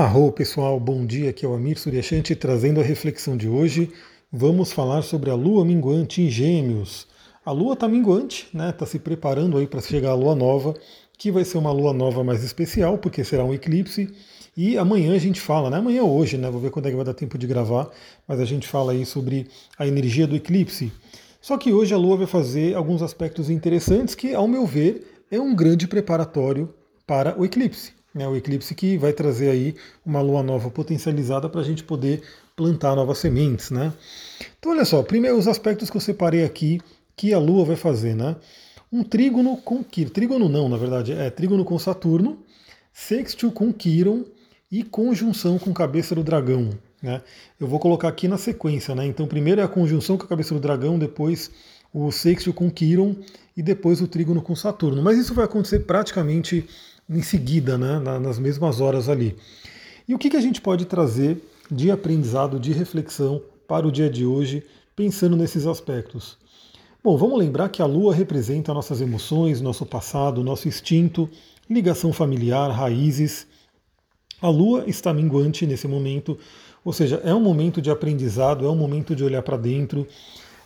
Arro pessoal, bom dia, aqui é o Amir Suryashanti trazendo a reflexão de hoje. Vamos falar sobre a lua minguante em Gêmeos. A lua está minguante, né? Está se preparando aí para chegar a lua nova, que vai ser uma lua nova mais especial, porque será um eclipse. E amanhã a gente fala, né? Amanhã ou hoje, né? Vou ver quando é que vai dar tempo de gravar, mas a gente fala aí sobre a energia do eclipse. Só que hoje a lua vai fazer alguns aspectos interessantes que, ao meu ver, é um grande preparatório para o eclipse né, o eclipse que vai trazer aí uma lua nova potencializada para a gente poder plantar novas sementes. Né? Então, olha só, primeiro os aspectos que eu separei aqui que a lua vai fazer. Né? Um trígono com Quiron, trígono não, na verdade, é trígono com Saturno, sextil com Quiron e conjunção com cabeça do dragão. Né? Eu vou colocar aqui na sequência, né? Então, primeiro é a conjunção com a cabeça do dragão, depois o sextil com Quiron e depois o trígono com Saturno. Mas isso vai acontecer praticamente em seguida, né, nas mesmas horas ali. E o que, que a gente pode trazer de aprendizado, de reflexão para o dia de hoje, pensando nesses aspectos? Bom, vamos lembrar que a Lua representa nossas emoções, nosso passado, nosso instinto, ligação familiar, raízes. A Lua está minguante nesse momento, ou seja, é um momento de aprendizado, é um momento de olhar para dentro,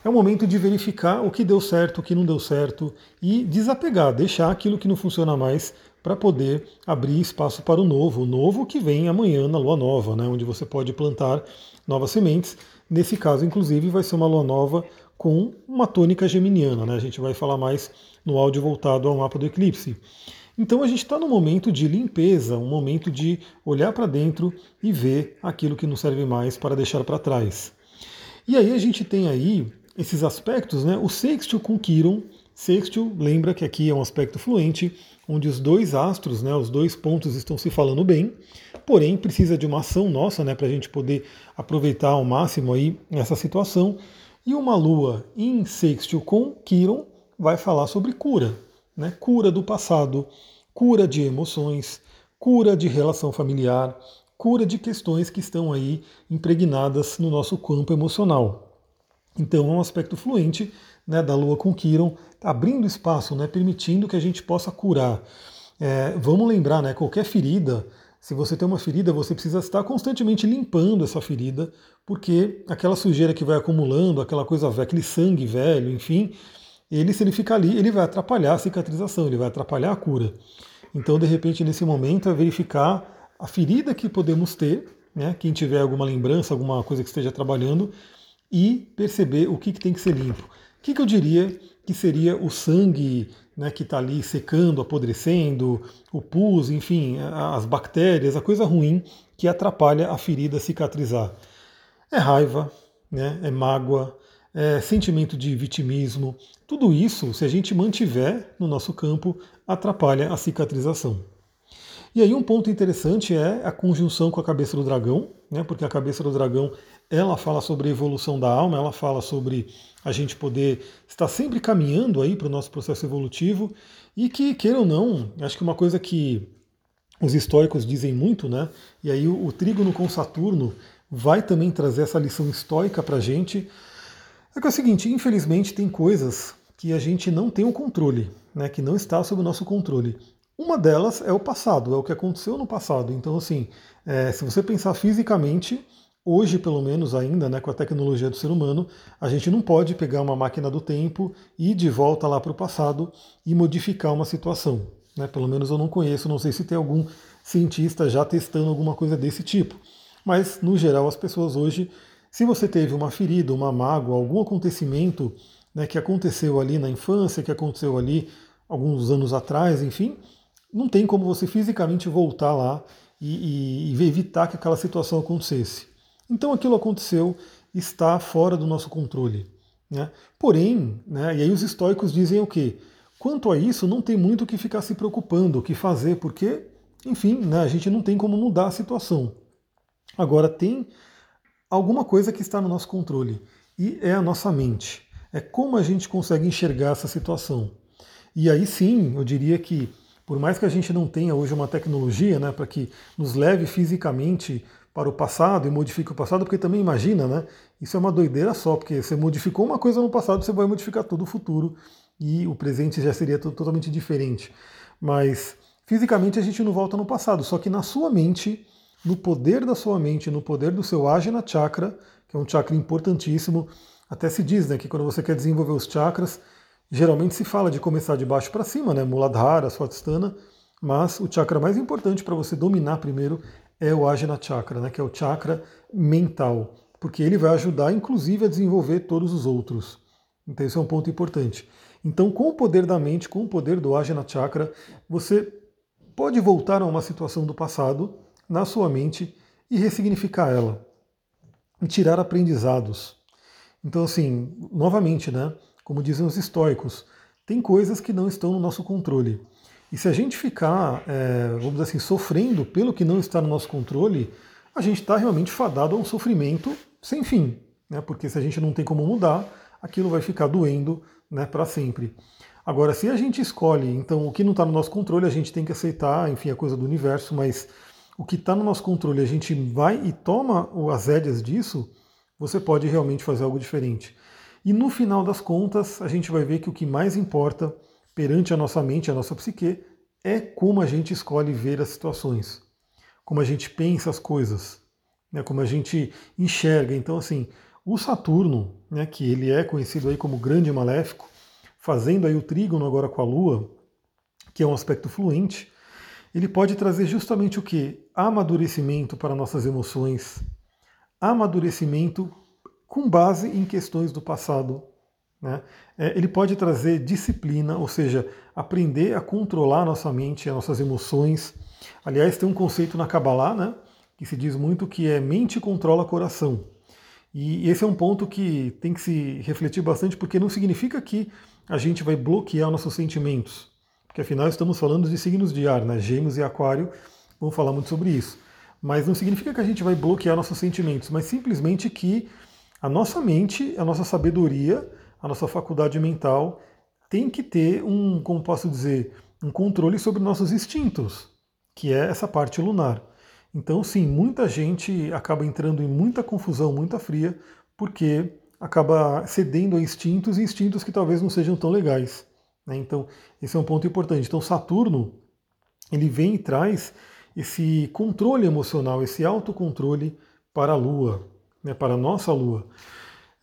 é um momento de verificar o que deu certo, o que não deu certo e desapegar, deixar aquilo que não funciona mais para poder abrir espaço para o novo, o novo que vem amanhã na lua nova, né, onde você pode plantar novas sementes. Nesse caso, inclusive, vai ser uma lua nova com uma tônica geminiana, né? A gente vai falar mais no áudio voltado ao mapa do eclipse. Então a gente está num momento de limpeza, um momento de olhar para dentro e ver aquilo que não serve mais para deixar para trás. E aí a gente tem aí esses aspectos, né? O sextil com Quiron. Sextil, lembra que aqui é um aspecto fluente, onde os dois astros, né, os dois pontos estão se falando bem, porém precisa de uma ação nossa né, para a gente poder aproveitar ao máximo aí essa situação. E uma lua em sextil com Quiron vai falar sobre cura, né, cura do passado, cura de emoções, cura de relação familiar, cura de questões que estão aí impregnadas no nosso campo emocional. Então é um aspecto fluente né, da Lua com Quiron, abrindo espaço, né, permitindo que a gente possa curar. É, vamos lembrar, né, qualquer ferida, se você tem uma ferida, você precisa estar constantemente limpando essa ferida, porque aquela sujeira que vai acumulando, aquela coisa velha, aquele sangue velho, enfim, ele, se ele ficar ali, ele vai atrapalhar a cicatrização, ele vai atrapalhar a cura. Então, de repente, nesse momento, é verificar a ferida que podemos ter, né, quem tiver alguma lembrança, alguma coisa que esteja trabalhando, e perceber o que, que tem que ser limpo que, que eu diria que seria o sangue né, que está ali secando, apodrecendo, o pus, enfim, as bactérias, a coisa ruim que atrapalha a ferida cicatrizar? É raiva, né, é mágoa, é sentimento de vitimismo. Tudo isso, se a gente mantiver no nosso campo, atrapalha a cicatrização. E aí um ponto interessante é a conjunção com a cabeça do dragão, né, porque a cabeça do dragão ela fala sobre a evolução da alma, ela fala sobre a gente poder estar sempre caminhando aí para o nosso processo evolutivo e que, queira ou não, acho que uma coisa que os históricos dizem muito, né? E aí o, o trígono com Saturno vai também trazer essa lição histórica para a gente. É que é o seguinte, infelizmente tem coisas que a gente não tem o controle, né? Que não está sob o nosso controle. Uma delas é o passado, é o que aconteceu no passado. Então, assim, é, se você pensar fisicamente, Hoje, pelo menos ainda, né, com a tecnologia do ser humano, a gente não pode pegar uma máquina do tempo e ir de volta lá para o passado e modificar uma situação. Né? Pelo menos eu não conheço, não sei se tem algum cientista já testando alguma coisa desse tipo. Mas, no geral, as pessoas hoje, se você teve uma ferida, uma mágoa, algum acontecimento né, que aconteceu ali na infância, que aconteceu ali alguns anos atrás, enfim, não tem como você fisicamente voltar lá e, e, e evitar que aquela situação acontecesse. Então aquilo aconteceu, está fora do nosso controle. Né? Porém, né, e aí os estoicos dizem o quê? Quanto a isso, não tem muito o que ficar se preocupando, o que fazer, porque, enfim, né, a gente não tem como mudar a situação. Agora, tem alguma coisa que está no nosso controle, e é a nossa mente. É como a gente consegue enxergar essa situação. E aí sim, eu diria que, por mais que a gente não tenha hoje uma tecnologia né, para que nos leve fisicamente para o passado e modifique o passado, porque também imagina, né? Isso é uma doideira só, porque você modificou uma coisa no passado, você vai modificar todo o futuro e o presente já seria totalmente diferente. Mas fisicamente a gente não volta no passado, só que na sua mente no poder da sua mente, no poder do seu Ajna Chakra, que é um chakra importantíssimo. Até se diz né, que quando você quer desenvolver os chakras, geralmente se fala de começar de baixo para cima, né, Muladhara, Swadhisthana, mas o chakra mais importante para você dominar primeiro é o Ajna Chakra, né, que é o chakra mental, porque ele vai ajudar inclusive a desenvolver todos os outros. Então esse é um ponto importante. Então, com o poder da mente, com o poder do Ajna Chakra, você pode voltar a uma situação do passado na sua mente e ressignificar ela, e tirar aprendizados. Então, assim, novamente, né? Como dizem os estoicos, tem coisas que não estão no nosso controle. E se a gente ficar, é, vamos dizer assim, sofrendo pelo que não está no nosso controle, a gente está realmente fadado a um sofrimento sem fim. Né? Porque se a gente não tem como mudar, aquilo vai ficar doendo né, para sempre. Agora, se a gente escolhe, então o que não está no nosso controle, a gente tem que aceitar, enfim, a coisa do universo, mas o que está no nosso controle, a gente vai e toma as rédeas disso, você pode realmente fazer algo diferente. E no final das contas, a gente vai ver que o que mais importa perante a nossa mente, a nossa psique, é como a gente escolhe ver as situações, como a gente pensa as coisas, né, como a gente enxerga. Então, assim, o Saturno, né, que ele é conhecido aí como grande maléfico, fazendo aí o trígono agora com a Lua, que é um aspecto fluente, ele pode trazer justamente o que? Amadurecimento para nossas emoções, amadurecimento com base em questões do passado. Né? É, ele pode trazer disciplina, ou seja, aprender a controlar nossa mente, as nossas emoções. Aliás, tem um conceito na Kabbalah, né, que se diz muito que é mente controla coração. E esse é um ponto que tem que se refletir bastante, porque não significa que a gente vai bloquear nossos sentimentos. Porque afinal estamos falando de signos de ar, né? Gêmeos e Aquário, vamos falar muito sobre isso. Mas não significa que a gente vai bloquear nossos sentimentos, mas simplesmente que a nossa mente, a nossa sabedoria, a nossa faculdade mental tem que ter um, como posso dizer, um controle sobre nossos instintos, que é essa parte lunar. Então, sim, muita gente acaba entrando em muita confusão, muita fria, porque acaba cedendo a instintos e instintos que talvez não sejam tão legais. Né? Então, esse é um ponto importante. Então, Saturno, ele vem e traz esse controle emocional, esse autocontrole para a Lua, né, para a nossa Lua.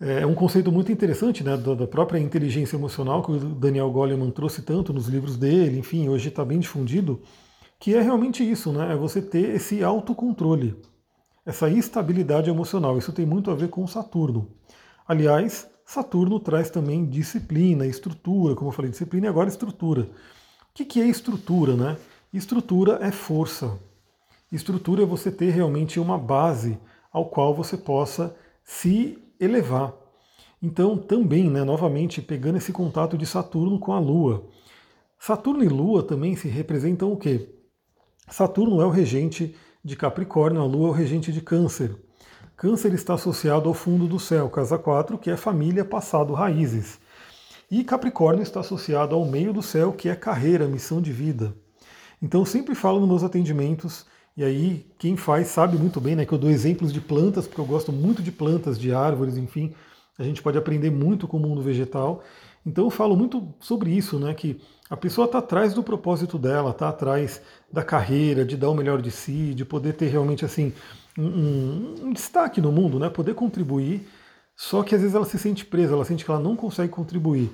É um conceito muito interessante né, da própria inteligência emocional que o Daniel Goleman trouxe tanto nos livros dele, enfim, hoje está bem difundido que é realmente isso, né? É você ter esse autocontrole, essa estabilidade emocional. Isso tem muito a ver com Saturno. Aliás, Saturno traz também disciplina, estrutura, como eu falei, disciplina e agora estrutura. O que é estrutura, né? Estrutura é força. Estrutura é você ter realmente uma base ao qual você possa se elevar. Então, também, né, novamente, pegando esse contato de Saturno com a Lua. Saturno e Lua também se representam o quê? Saturno é o regente de Capricórnio, a Lua é o regente de Câncer. Câncer está associado ao fundo do céu, casa 4, que é família, passado, raízes. E Capricórnio está associado ao meio do céu, que é carreira, missão de vida. Então sempre falo nos meus atendimentos, e aí quem faz sabe muito bem né, que eu dou exemplos de plantas, porque eu gosto muito de plantas, de árvores, enfim. A gente pode aprender muito com o mundo vegetal. Então eu falo muito sobre isso, né? Que a pessoa está atrás do propósito dela, está atrás da carreira, de dar o melhor de si, de poder ter realmente assim um, um, destaque no mundo, né? Poder contribuir. Só que às vezes ela se sente presa, ela sente que ela não consegue contribuir.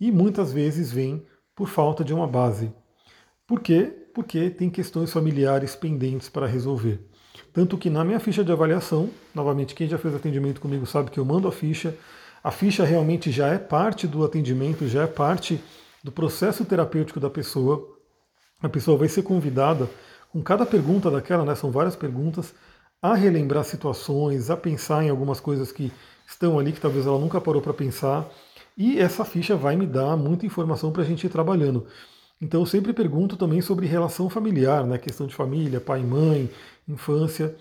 E muitas vezes vem por falta de uma base. Por quê? Porque tem questões familiares pendentes para resolver. Tanto que na minha ficha de avaliação, novamente, quem já fez atendimento comigo sabe que eu mando a ficha a ficha realmente já é parte do atendimento, já é parte do processo terapêutico da pessoa. A pessoa vai ser convidada, com cada pergunta daquela, né, são várias perguntas, a relembrar situações, a pensar em algumas coisas que estão ali que talvez ela nunca parou para pensar. E essa ficha vai me dar muita informação para a gente ir trabalhando. Então eu sempre pergunto também sobre relação familiar, né, questão de família, pai, mãe, infância.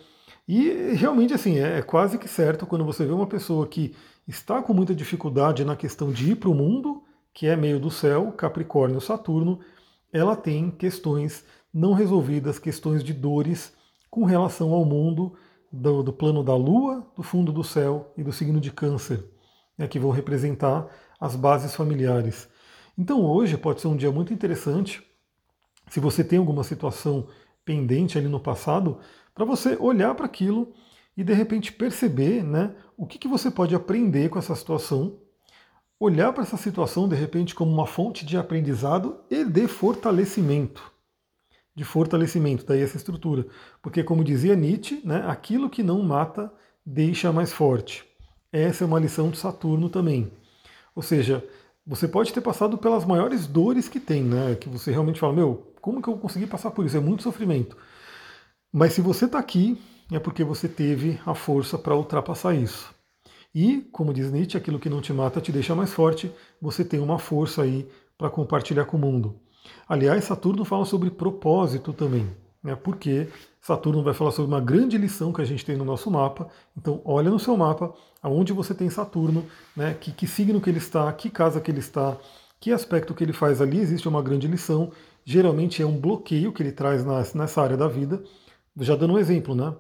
E realmente assim, é, é quase que certo quando você vê uma pessoa que está com muita dificuldade na questão de ir para o mundo, que é meio do céu, Capricórnio, Saturno, ela tem questões não resolvidas, questões de dores com relação ao mundo do, do plano da Lua, do fundo do céu e do signo de Câncer, né, que vão representar as bases familiares. Então hoje pode ser um dia muito interessante. Se você tem alguma situação pendente ali no passado, para você olhar para aquilo e de repente perceber né, o que, que você pode aprender com essa situação, olhar para essa situação de repente como uma fonte de aprendizado e de fortalecimento. De fortalecimento, daí essa estrutura. Porque, como dizia Nietzsche, né, aquilo que não mata deixa mais forte. Essa é uma lição de Saturno também. Ou seja, você pode ter passado pelas maiores dores que tem, né? Que você realmente fala, meu, como que eu consegui passar por isso? É muito sofrimento. Mas se você está aqui, é porque você teve a força para ultrapassar isso. E, como diz Nietzsche, aquilo que não te mata te deixa mais forte, você tem uma força aí para compartilhar com o mundo. Aliás, Saturno fala sobre propósito também, né? porque Saturno vai falar sobre uma grande lição que a gente tem no nosso mapa. Então, olha no seu mapa aonde você tem Saturno, né? que, que signo que ele está, que casa que ele está, que aspecto que ele faz ali. Existe uma grande lição. Geralmente é um bloqueio que ele traz nessa área da vida. Já dando um exemplo, né?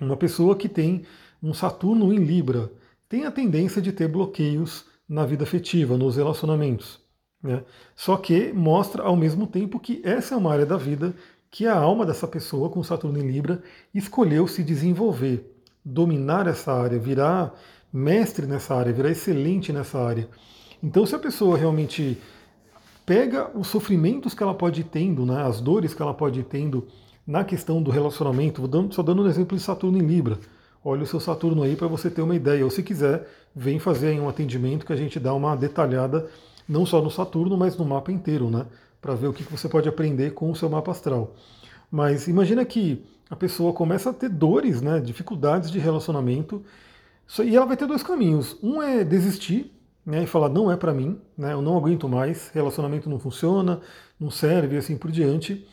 Uma pessoa que tem um Saturno em Libra tem a tendência de ter bloqueios na vida afetiva, nos relacionamentos. Né? Só que mostra ao mesmo tempo que essa é uma área da vida que a alma dessa pessoa, com Saturno em Libra, escolheu se desenvolver, dominar essa área, virar mestre nessa área, virar excelente nessa área. Então, se a pessoa realmente pega os sofrimentos que ela pode ir tendo, né, as dores que ela pode ir tendo na questão do relacionamento, dando, só dando um exemplo de Saturno em Libra. Olha o seu Saturno aí para você ter uma ideia. Ou se quiser, vem fazer aí um atendimento que a gente dá uma detalhada, não só no Saturno, mas no mapa inteiro, né? Para ver o que você pode aprender com o seu mapa astral. Mas imagina que a pessoa começa a ter dores, né, dificuldades de relacionamento, e ela vai ter dois caminhos. Um é desistir né, e falar não é para mim, né, eu não aguento mais, relacionamento não funciona, não serve, e assim por diante.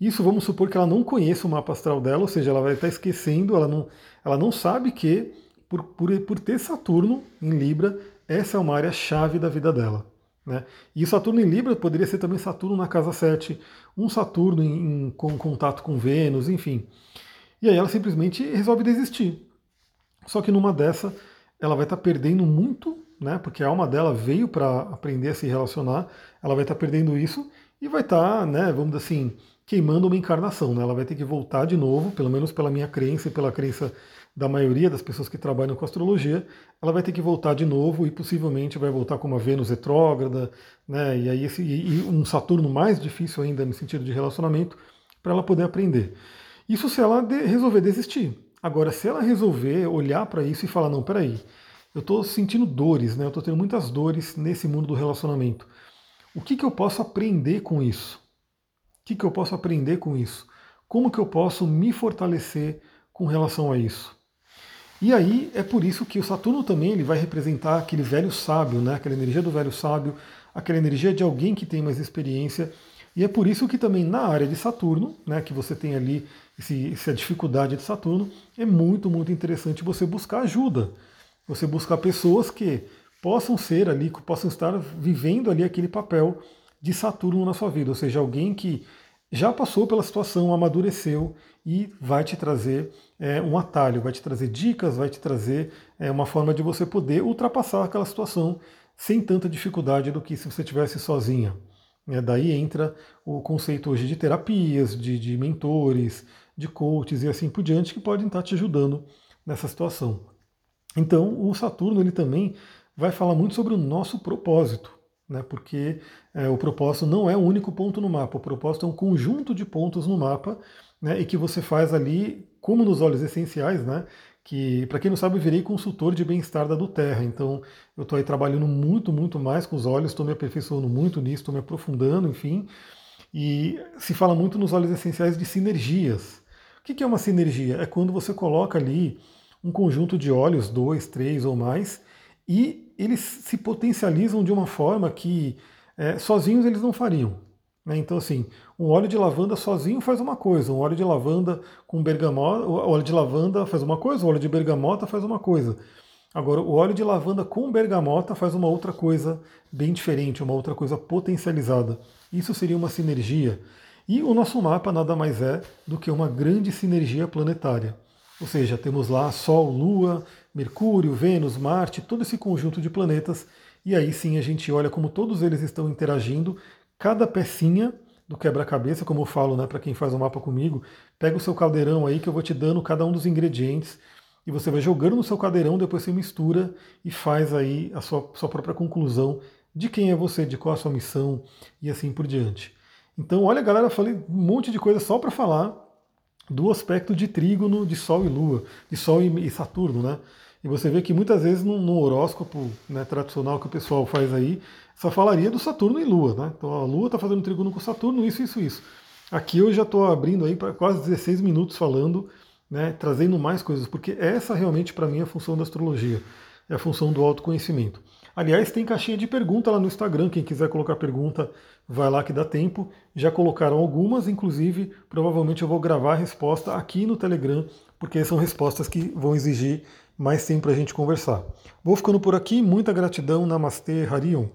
Isso vamos supor que ela não conheça o mapa astral dela, ou seja, ela vai estar esquecendo, ela não, ela não sabe que, por, por, por ter Saturno em Libra, essa é uma área chave da vida dela. Né? E Saturno em Libra poderia ser também Saturno na casa 7, um Saturno em, em com contato com Vênus, enfim. E aí ela simplesmente resolve desistir. Só que numa dessa, ela vai estar perdendo muito, né? porque a alma dela veio para aprender a se relacionar, ela vai estar perdendo isso e vai estar, né, vamos dizer assim, queimando uma encarnação. Né? Ela vai ter que voltar de novo, pelo menos pela minha crença e pela crença da maioria das pessoas que trabalham com astrologia, ela vai ter que voltar de novo e possivelmente vai voltar com uma Vênus retrógrada, né? E aí esse, e um Saturno mais difícil ainda no sentido de relacionamento para ela poder aprender. Isso se ela de, resolver desistir. Agora, se ela resolver olhar para isso e falar não, peraí, eu estou sentindo dores, né? Eu estou tendo muitas dores nesse mundo do relacionamento. O que, que eu posso aprender com isso? O que, que eu posso aprender com isso? Como que eu posso me fortalecer com relação a isso? E aí é por isso que o Saturno também ele vai representar aquele velho sábio, né? aquela energia do velho sábio, aquela energia de alguém que tem mais experiência. E é por isso que também na área de Saturno, né, que você tem ali esse, essa dificuldade de Saturno, é muito, muito interessante você buscar ajuda. Você buscar pessoas que possam ser ali, que possam estar vivendo ali aquele papel de Saturno na sua vida, ou seja, alguém que já passou pela situação, amadureceu e vai te trazer é, um atalho, vai te trazer dicas, vai te trazer é, uma forma de você poder ultrapassar aquela situação sem tanta dificuldade do que se você estivesse sozinha. É, daí entra o conceito hoje de terapias, de, de mentores, de coaches e assim por diante que podem estar te ajudando nessa situação. Então, o Saturno ele também vai falar muito sobre o nosso propósito né, porque é, o propósito não é o único ponto no mapa, o propósito é um conjunto de pontos no mapa né, e que você faz ali, como nos olhos essenciais, né, que, para quem não sabe, eu virei consultor de bem-estar da Terra, então eu estou aí trabalhando muito, muito mais com os olhos, estou me aperfeiçoando muito nisso, estou me aprofundando, enfim, e se fala muito nos olhos essenciais de sinergias. O que é uma sinergia? É quando você coloca ali um conjunto de olhos, dois, três ou mais, e eles se potencializam de uma forma que é, sozinhos eles não fariam. Né? Então, assim, um óleo de lavanda sozinho faz uma coisa, um óleo de lavanda com bergamota, o óleo de lavanda faz uma coisa, o óleo de bergamota faz uma coisa. Agora, o óleo de lavanda com bergamota faz uma outra coisa bem diferente, uma outra coisa potencializada. Isso seria uma sinergia. E o nosso mapa nada mais é do que uma grande sinergia planetária. Ou seja, temos lá Sol, Lua, Mercúrio, Vênus, Marte, todo esse conjunto de planetas, e aí sim a gente olha como todos eles estão interagindo, cada pecinha do quebra-cabeça, como eu falo né, para quem faz o mapa comigo. Pega o seu caldeirão aí que eu vou te dando cada um dos ingredientes e você vai jogando no seu caldeirão, depois você mistura e faz aí a sua, sua própria conclusão de quem é você, de qual a sua missão e assim por diante. Então, olha, galera, falei um monte de coisa só para falar do aspecto de trígono de Sol e Lua, de Sol e Saturno, né? E você vê que muitas vezes no, no horóscopo né, tradicional que o pessoal faz aí, só falaria do Saturno e Lua, né? Então a Lua está fazendo trígono com Saturno, isso, isso, isso. Aqui eu já estou abrindo aí para quase 16 minutos falando, né, trazendo mais coisas, porque essa realmente para mim é a função da astrologia, é a função do autoconhecimento. Aliás, tem caixinha de pergunta lá no Instagram, quem quiser colocar pergunta, vai lá que dá tempo. Já colocaram algumas, inclusive, provavelmente eu vou gravar a resposta aqui no Telegram, porque são respostas que vão exigir mais tempo para a gente conversar. Vou ficando por aqui, muita gratidão, Namastê, Harion.